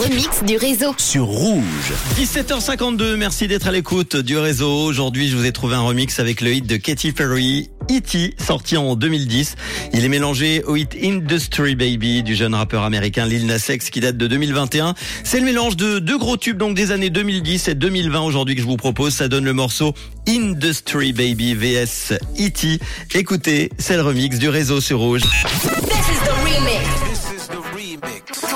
remix du réseau. sur Rouge. 17h52, merci d'être à l'écoute du réseau. Aujourd'hui, je vous ai trouvé un remix avec le hit de Katy Perry, E.T., sorti en 2010. Il est mélangé au hit Industry Baby du jeune rappeur américain Lil Nas X qui date de 2021. C'est le mélange de deux gros tubes donc des années 2010 et 2020 aujourd'hui que je vous propose. Ça donne le morceau Industry Baby vs E.T. Écoutez, c'est le remix du réseau sur Rouge.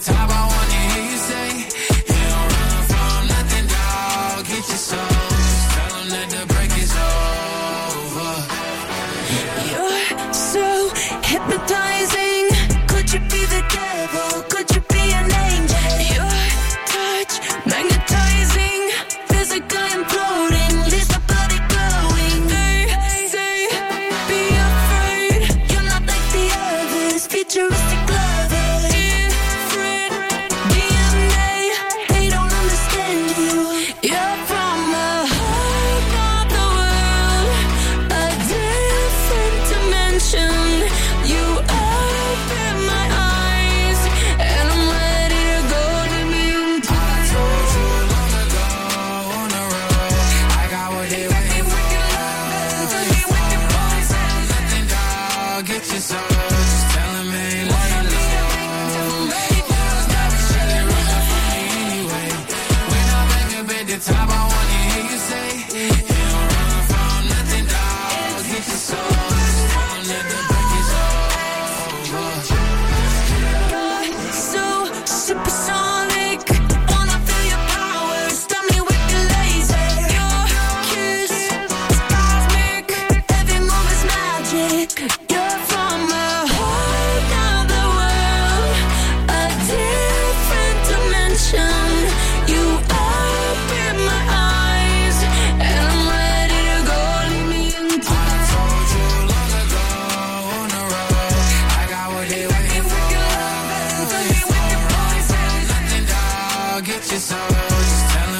Top, I wanna So. Your soul. Just tell really me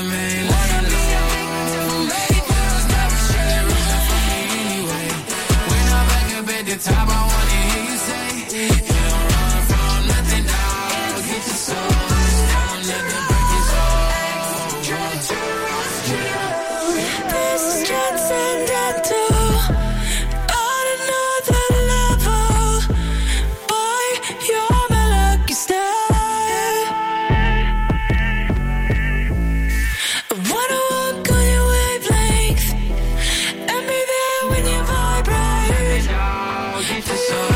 anyway. When I'm back up at the top, I wanna hear you say, don't run from nothing. Get your soul. Just tell 'em that the break is transcendental is all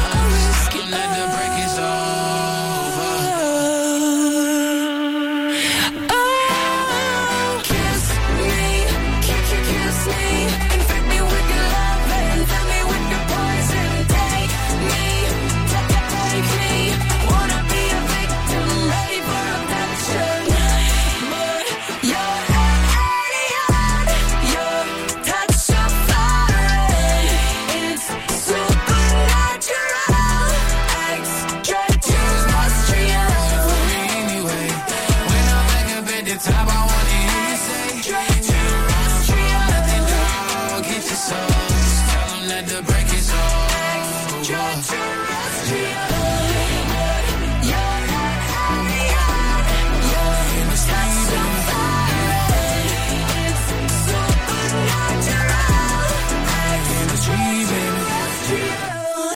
at the